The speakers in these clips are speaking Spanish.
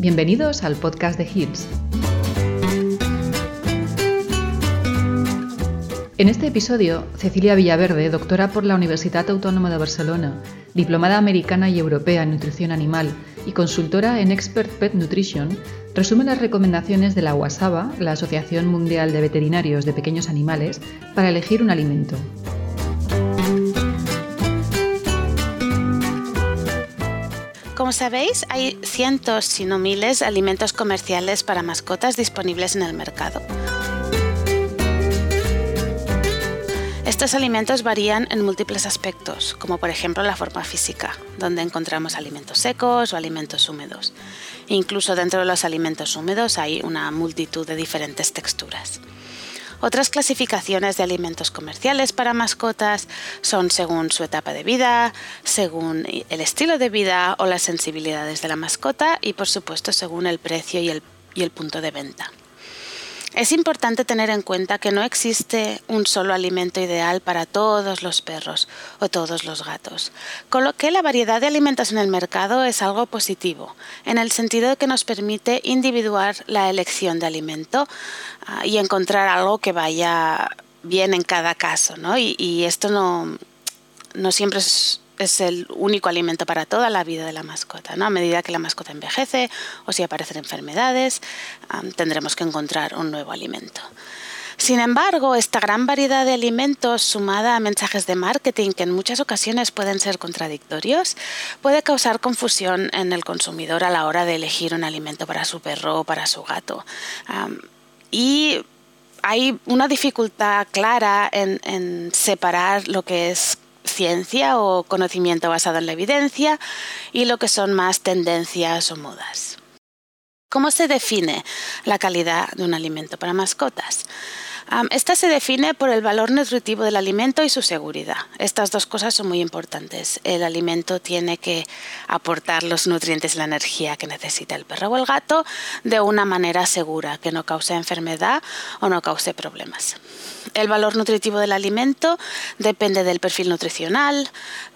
Bienvenidos al podcast de Hills. En este episodio, Cecilia Villaverde, doctora por la Universidad Autónoma de Barcelona, diplomada americana y europea en nutrición animal y consultora en Expert Pet Nutrition, resume las recomendaciones de la WASABA, la Asociación Mundial de Veterinarios de Pequeños Animales, para elegir un alimento. Como sabéis, hay cientos, si no miles, alimentos comerciales para mascotas disponibles en el mercado. Estos alimentos varían en múltiples aspectos, como por ejemplo la forma física, donde encontramos alimentos secos o alimentos húmedos. Incluso dentro de los alimentos húmedos hay una multitud de diferentes texturas. Otras clasificaciones de alimentos comerciales para mascotas son según su etapa de vida, según el estilo de vida o las sensibilidades de la mascota y por supuesto según el precio y el, punto de venta. Es importante tener en cuenta que no existe un solo alimento ideal para todos los perros o todos los gatos, con lo que la variedad de alimentos en el mercado es algo positivo, en el sentido de que nos permite individuar la elección de alimento ah, y encontrar algo que vaya bien en cada caso, ¿no? Y, esto no, no siempre es es el único alimento para toda la vida de la mascota. ¿no? A medida que la mascota envejece o si aparecen enfermedades, tendremos que encontrar un nuevo alimento. Sin embargo, esta gran variedad de alimentos sumada a mensajes de marketing que en muchas ocasiones pueden ser contradictorios, puede causar confusión en el consumidor a la hora de elegir un alimento para su perro o para su gato. y hay una dificultad clara en separar lo que es ciencia o conocimiento basado en la evidencia y lo que son más tendencias o modas. ¿Cómo se define la calidad de un alimento para mascotas? Esta se define por el valor nutritivo del alimento y su seguridad. Estas dos cosas son muy importantes. El alimento tiene que aportar los nutrientes y la energía que necesita el perro o el gato de una manera segura, que no cause enfermedad o no cause problemas. El valor nutritivo del alimento depende del perfil nutricional,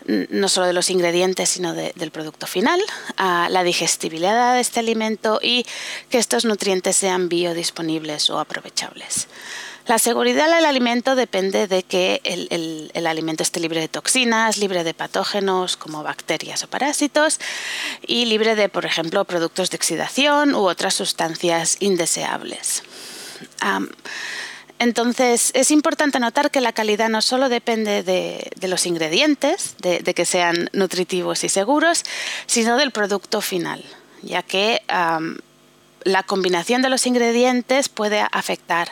no solo de los ingredientes, sino del producto final, la digestibilidad de este alimento y que estos nutrientes sean biodisponibles o aprovechables. La seguridad del alimento depende de que el, alimento esté libre de toxinas, libre de patógenos como bacterias o parásitos y libre de, por ejemplo, productos de oxidación u otras sustancias indeseables. Entonces, es importante notar que la calidad no solo depende de, los ingredientes, de, que sean nutritivos y seguros, sino del producto final, ya que la combinación de los ingredientes puede afectar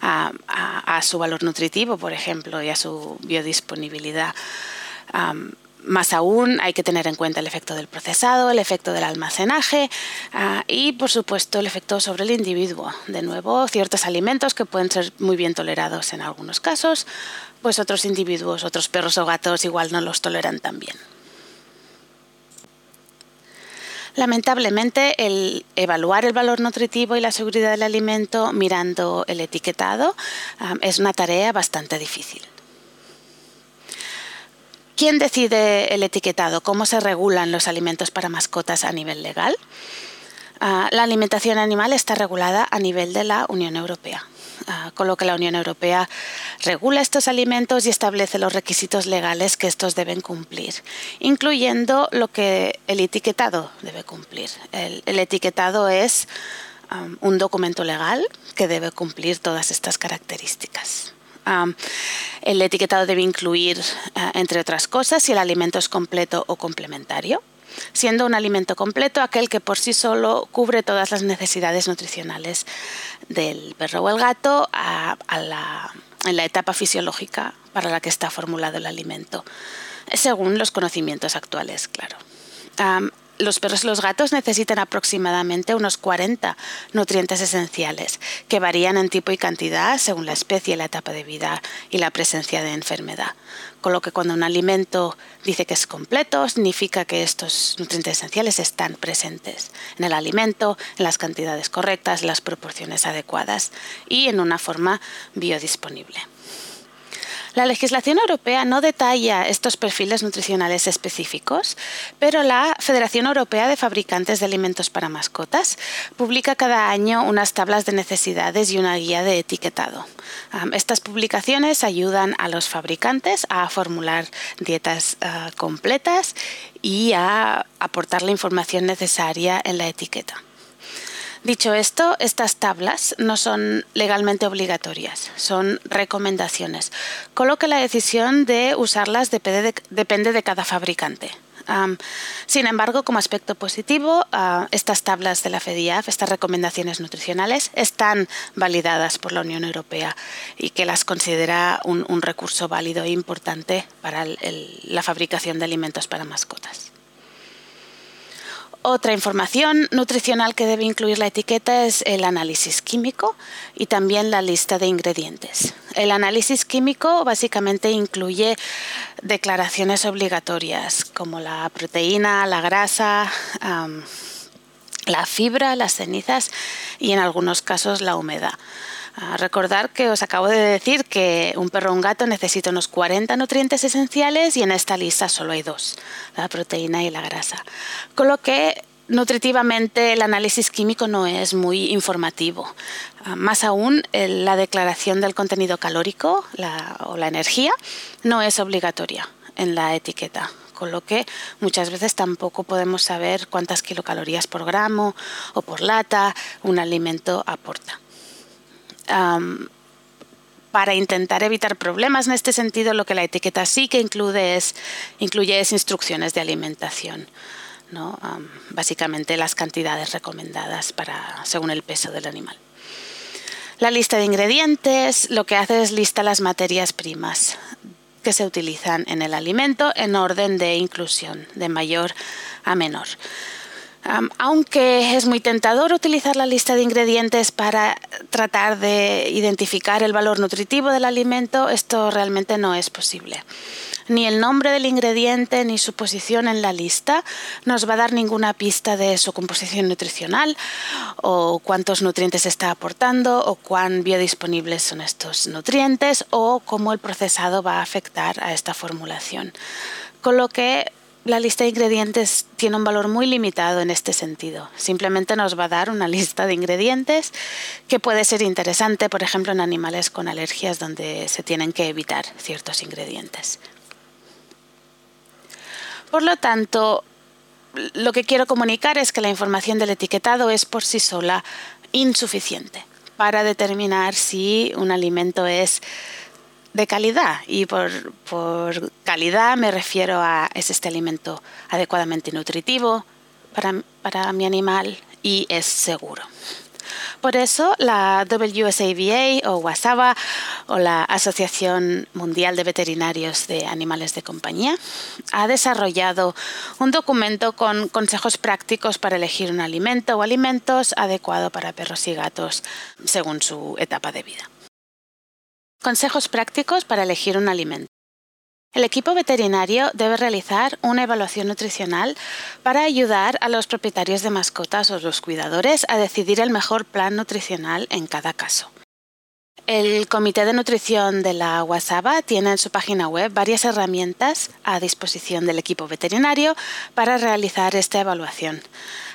a, su valor nutritivo, por ejemplo, y a su biodisponibilidad. Más aún hay que tener en cuenta el efecto del procesado, el efecto del almacenaje ah, y por supuesto el efecto sobre el individuo. De nuevo, ciertos alimentos que pueden ser muy bien tolerados en algunos casos, pues otros individuos, otros perros o gatos igual no los toleran tan bien. Lamentablemente, el evaluar el valor nutritivo y la seguridad del alimento mirando el etiquetado es una tarea bastante difícil. ¿Quién decide el etiquetado? ¿Cómo se regulan los alimentos para mascotas a nivel legal? Ah, la alimentación animal está regulada a nivel de la Unión Europea. Ah, con lo que la Unión Europea regula estos alimentos y establece los requisitos legales que estos deben cumplir, incluyendo lo que el etiquetado debe cumplir. El, etiquetado es un documento legal que debe cumplir todas estas características. El etiquetado debe incluir, uh, entre otras cosas, si el alimento es completo o complementario, siendo un alimento completo aquel que por sí solo cubre todas las necesidades nutricionales del perro o el gato en la etapa fisiológica para la que está formulado el alimento, según los conocimientos actuales, claro los perros y los gatos necesitan aproximadamente unos 40 nutrientes esenciales, que varían en tipo y cantidad según la especie, la etapa de vida y la presencia de enfermedad. Con lo que cuando un alimento dice que es completo, significa que estos nutrientes esenciales están presentes en el alimento, en las cantidades correctas, las proporciones adecuadas y en una forma biodisponible. La legislación europea no detalla estos perfiles nutricionales específicos, pero la Federación Europea de Fabricantes de Alimentos para Mascotas publica cada año unas tablas de necesidades y una guía de etiquetado. Estas publicaciones ayudan a los fabricantes a formular dietas ah, completas y a aportar la información necesaria en la etiqueta. Dicho esto, estas tablas no son legalmente obligatorias, son recomendaciones, con lo que la decisión de usarlas depende de, cada fabricante. sin embargo, como aspecto positivo, ah, estas tablas de la FEDIAF, estas recomendaciones nutricionales, están validadas por la Unión Europea y que las considera un, recurso válido e importante para la fabricación de alimentos para mascotas. Otra información nutricional que debe incluir la etiqueta es el análisis químico y también la lista de ingredientes. El análisis químico básicamente incluye declaraciones obligatorias como la proteína, la grasa, la fibra, las cenizas y en algunos casos la humedad. Ah, recordar que os acabo de decir que un perro o un gato necesita unos 40 nutrientes esenciales y en esta lista solo hay dos, la proteína y la grasa. Con lo que nutritivamente el análisis químico no es muy informativo. Ah, más aún, la declaración del contenido calórico o la energía no es obligatoria en la etiqueta con lo que muchas veces tampoco podemos saber cuántas kilocalorías por gramo o por lata un alimento aporta para intentar evitar problemas en este sentido, lo que la etiqueta sí que incluye es, instrucciones de alimentación. básicamente las cantidades recomendadas para, según el peso del animal. La lista de ingredientes lo que hace es lista las materias primas que se utilizan en el alimento en orden de inclusión, de mayor a menor aunque es muy tentador utilizar la lista de ingredientes para tratar de identificar el valor nutritivo del alimento, esto realmente no es posible. Ni el nombre del ingrediente ni su posición en la lista nos va a dar ninguna pista de su composición nutricional o cuántos nutrientes está aportando o cuán biodisponibles son estos nutrientes o cómo el procesado va a afectar a esta formulación. Con lo que la lista de ingredientes tiene un valor muy limitado en este sentido. Simplemente nos va a dar una lista de ingredientes que puede ser interesante, por ejemplo, en animales con alergias donde se tienen que evitar ciertos ingredientes. Por lo tanto, lo que quiero comunicar es que la información del etiquetado es por sí sola insuficiente para determinar si un alimento es de calidad y por, calidad me refiero a es este alimento adecuadamente nutritivo para, para mi animal y es seguro. Por eso la WSAVA o WASABA o la Asociación Mundial de Veterinarios de Animales de Compañía ha desarrollado un documento con consejos prácticos para elegir un alimento o alimentos adecuado para perros y gatos según su etapa de vida. Consejos prácticos para elegir un alimento. El equipo veterinario debe realizar una evaluación nutricional para ayudar a los propietarios de mascotas o los cuidadores a decidir el mejor plan nutricional en cada caso. El Comité de Nutrición de la WhatsApp tiene en su página web varias herramientas a disposición del equipo veterinario para realizar esta evaluación.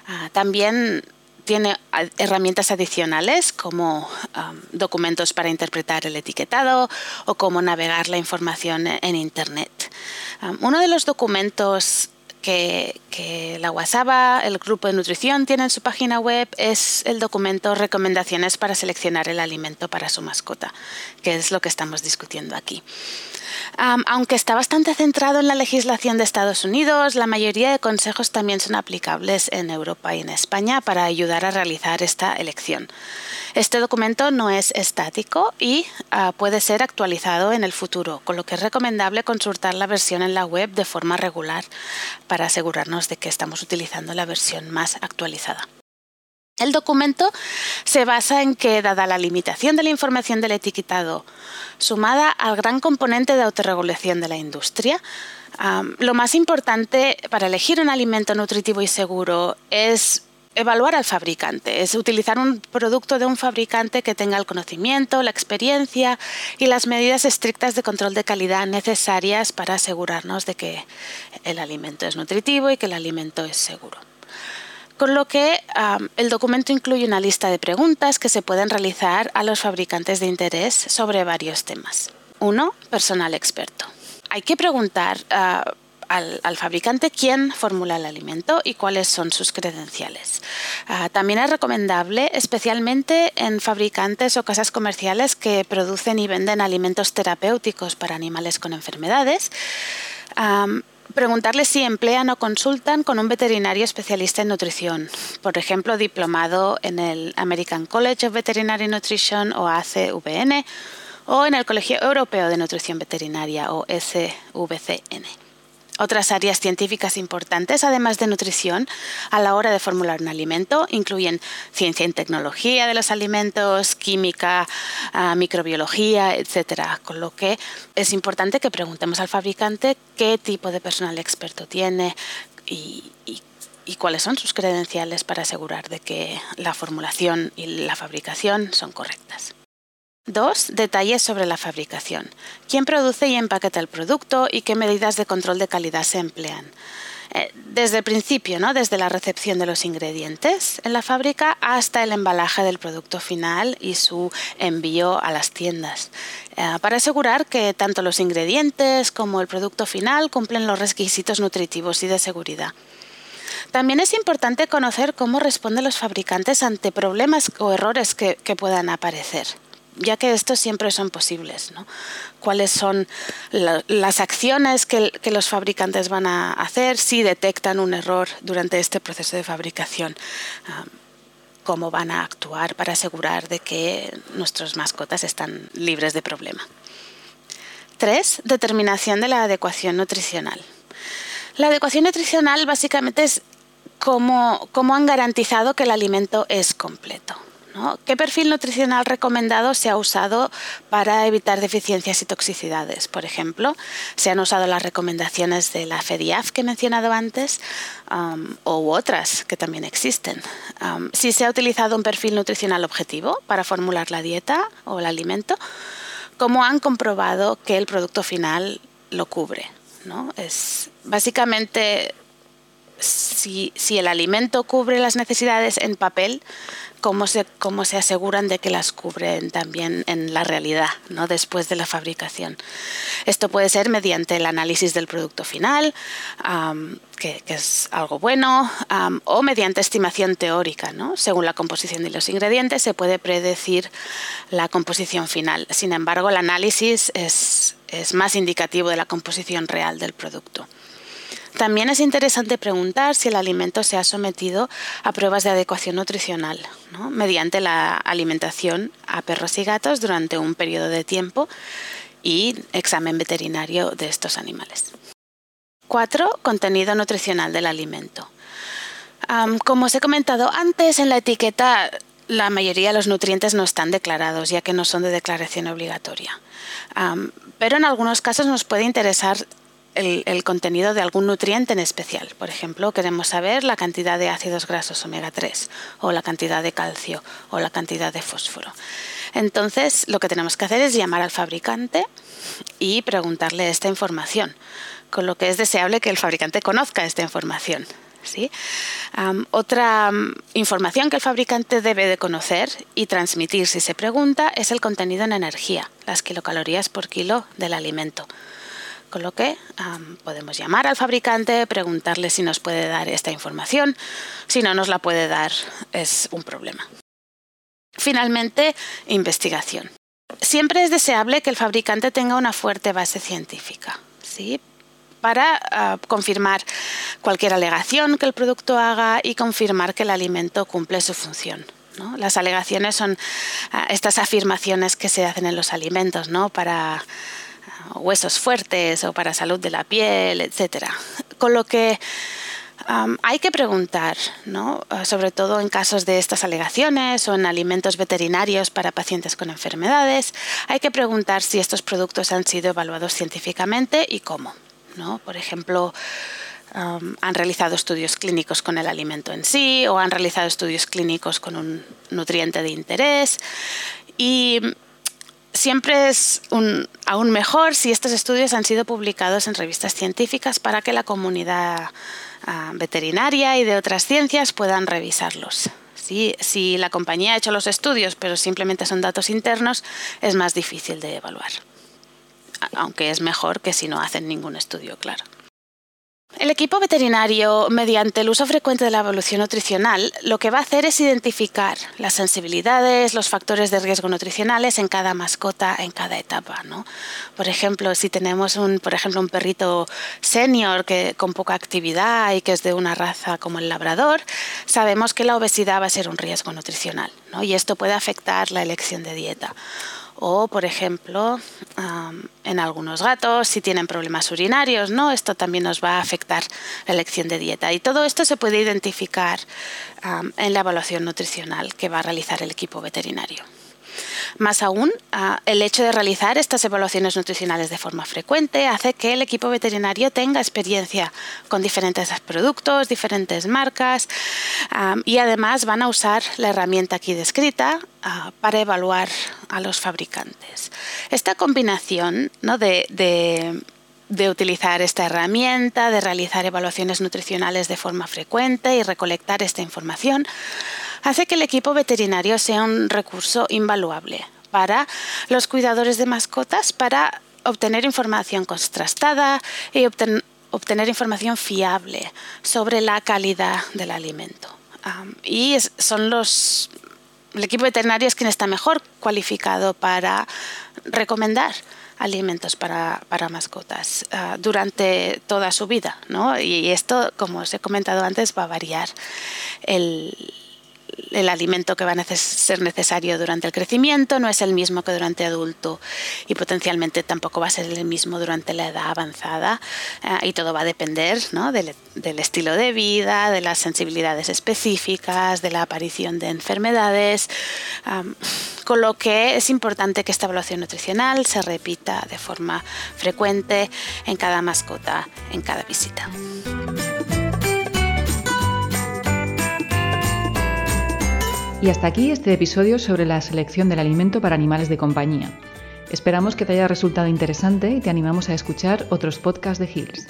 Ah, también tiene herramientas adicionales como um, documentos para interpretar el etiquetado o cómo navegar la información en Internet. Um, uno de los documentos que, la WhatsApp, el grupo de nutrición, tiene en su página web es el documento Recomendaciones para seleccionar el alimento para su mascota, que es lo que estamos discutiendo aquí aunque está bastante centrado en la legislación de Estados Unidos, la mayoría de consejos también son aplicables en Europa y en España para ayudar a realizar esta elección. Este documento no es estático y ah, puede ser actualizado en el futuro, con lo que es recomendable consultar la versión en la web de forma regular para asegurarnos de que estamos utilizando la versión más actualizada. El documento se basa en que, dada la limitación de la información del etiquetado, sumada al gran componente de autorregulación de la industria, lo más importante para elegir un alimento nutritivo y seguro es evaluar al fabricante, es utilizar un producto de un fabricante que tenga el conocimiento, la experiencia y las medidas estrictas de control de calidad necesarias para asegurarnos de que el alimento es nutritivo y que el alimento es seguro. Con lo que el documento incluye una lista de preguntas que se pueden realizar a los fabricantes de interés sobre varios temas. Uno, Personal experto. Hay que preguntar ah, al, fabricante quién formula el alimento y cuáles son sus credenciales. Ah, también es recomendable, especialmente en fabricantes o casas comerciales que producen y venden alimentos terapéuticos para animales con enfermedades, preguntarles si emplean o consultan con un veterinario especialista en nutrición, por ejemplo, diplomado en el American College of Veterinary Nutrition o ACVN o en el Colegio Europeo de Nutrición Veterinaria o SVCN. Otras áreas científicas importantes, además de nutrición, a la hora de formular un alimento, incluyen ciencia y tecnología de los alimentos, química, ah, microbiología, etc. Con lo que es importante que preguntemos al fabricante qué tipo de personal experto tiene y, y cuáles son sus credenciales para asegurar de que la formulación y la fabricación son correctas. Dos, detalles sobre la fabricación. ¿Quién produce y empaqueta el producto y qué medidas de control de calidad se emplean? Eh, desde el principio, ¿no? desde la recepción de los ingredientes en la fábrica hasta el embalaje del producto final y su envío a las tiendas, eh, para asegurar que tanto los ingredientes como el producto final cumplen los requisitos nutritivos y de seguridad. También es importante conocer cómo responden los fabricantes ante problemas o errores que puedan aparecer ya que estos siempre son posibles. ¿no? ¿Cuáles son las acciones que, los fabricantes van a hacer si detectan un error durante este proceso de fabricación? ¿Cómo van a actuar para asegurar de que nuestras mascotas están libres de problema? Tres, determinación de la adecuación nutricional. La adecuación nutricional básicamente es cómo han garantizado que el alimento es completo. ¿Qué perfil nutricional recomendado se ha usado para evitar deficiencias y toxicidades? Por ejemplo, se han usado las recomendaciones de la FEDIAF que he mencionado antes um, otras que también existen. Um, si se ha utilizado un perfil nutricional objetivo para formular la dieta o el alimento, ¿cómo han comprobado que el producto final lo cubre? Es básicamente si, si, el alimento cubre las necesidades en papel, cómo se, cómo se aseguran de que las cubren también en la realidad, ¿no? después de la fabricación. Esto puede ser mediante el análisis del producto final, que, es algo bueno, o mediante estimación teórica. ¿no? Según la composición de los ingredientes se puede predecir la composición final. Sin embargo, el análisis es, es más indicativo de la composición real del producto. También es interesante preguntar si el alimento se ha sometido a pruebas de adecuación nutricional, mediante la alimentación a perros y gatos durante un periodo de tiempo y examen veterinario de estos animales. 4. Contenido nutricional del alimento. como os he comentado antes, en la etiqueta la mayoría de los nutrientes no están declarados, ya que no son de declaración obligatoria. pero en algunos casos nos puede interesar el, contenido de algún nutriente en especial. Por ejemplo, queremos saber la cantidad de ácidos grasos omega 3 o la cantidad de calcio o la cantidad de fósforo. Entonces, lo que tenemos que hacer es llamar al fabricante y preguntarle esta información, con lo que es deseable que el fabricante conozca esta información. otra información que el fabricante debe de conocer y transmitir si se pregunta es el contenido en energía, las kilocalorías por kilo del alimento. Con lo que podemos llamar al fabricante, preguntarle si nos puede dar esta información. Si no nos la puede dar, es un problema. Finalmente, investigación. Siempre es deseable que el fabricante tenga una fuerte base científica, ¿sí? para ah, confirmar cualquier alegación que el producto haga y confirmar que el alimento cumple su función. Las alegaciones son ah, estas afirmaciones que se hacen en los alimentos ¿no? para huesos fuertes o para salud de la piel, etcétera. Con lo que hay que preguntar, ¿no? Ah, sobre todo en casos de estas alegaciones o en alimentos veterinarios para pacientes con enfermedades, hay que preguntar si estos productos han sido evaluados científicamente y cómo. ¿no? Por ejemplo, han realizado estudios clínicos con el alimento en sí o han realizado estudios clínicos con un nutriente de interés. Y siempre es aún mejor si estos estudios han sido publicados en revistas científicas para que la comunidad ah, veterinaria y de otras ciencias puedan revisarlos. si la compañía ha hecho los estudios pero simplemente son datos internos, es más difícil de evaluar. Aunque es mejor que si no hacen ningún estudio, claro. El equipo veterinario, mediante el uso frecuente de la evolución nutricional, lo que va a hacer es identificar las sensibilidades, los factores de riesgo nutricionales en cada mascota, en cada etapa. Por ejemplo, si tenemos un, por ejemplo, un perrito senior que, con poca actividad y que es de una raza como el labrador, sabemos que la obesidad va a ser un riesgo nutricional y esto puede afectar la elección de dieta o, por ejemplo, en algunos gatos, si tienen problemas urinarios, ¿no? Esto también nos va a afectar la elección de dieta. Y todo esto se puede identificar en la evaluación nutricional que va a realizar el equipo veterinario. Más aún, ah, el hecho de realizar estas evaluaciones nutricionales de forma frecuente hace que el equipo veterinario tenga experiencia con diferentes productos, diferentes marcas y además van a usar la herramienta aquí descrita ah, para evaluar a los fabricantes. Esta combinación de, de utilizar esta herramienta, de realizar evaluaciones nutricionales de forma frecuente y recolectar esta información, hace que el equipo veterinario sea un recurso invaluable para los cuidadores de mascotas para obtener información contrastada y obtener información fiable sobre la calidad del alimento. y son los el equipo veterinario es quien está mejor cualificado para recomendar alimentos para, mascotas ah, durante toda su vida. ¿no? Y esto, como os he comentado antes, va a variar el, el alimento que va a ser necesario durante el crecimiento no es el mismo que durante adulto y potencialmente tampoco va a ser el mismo durante la edad avanzada. Eh, y todo va a depender del, estilo de vida, de las sensibilidades específicas, de la aparición de enfermedades, con lo que es importante que esta evaluación nutricional se repita de forma frecuente en cada mascota, en cada visita. Y hasta aquí este episodio sobre la selección del alimento para animales de compañía. Esperamos que te haya resultado interesante y te animamos a escuchar otros podcasts de Hills.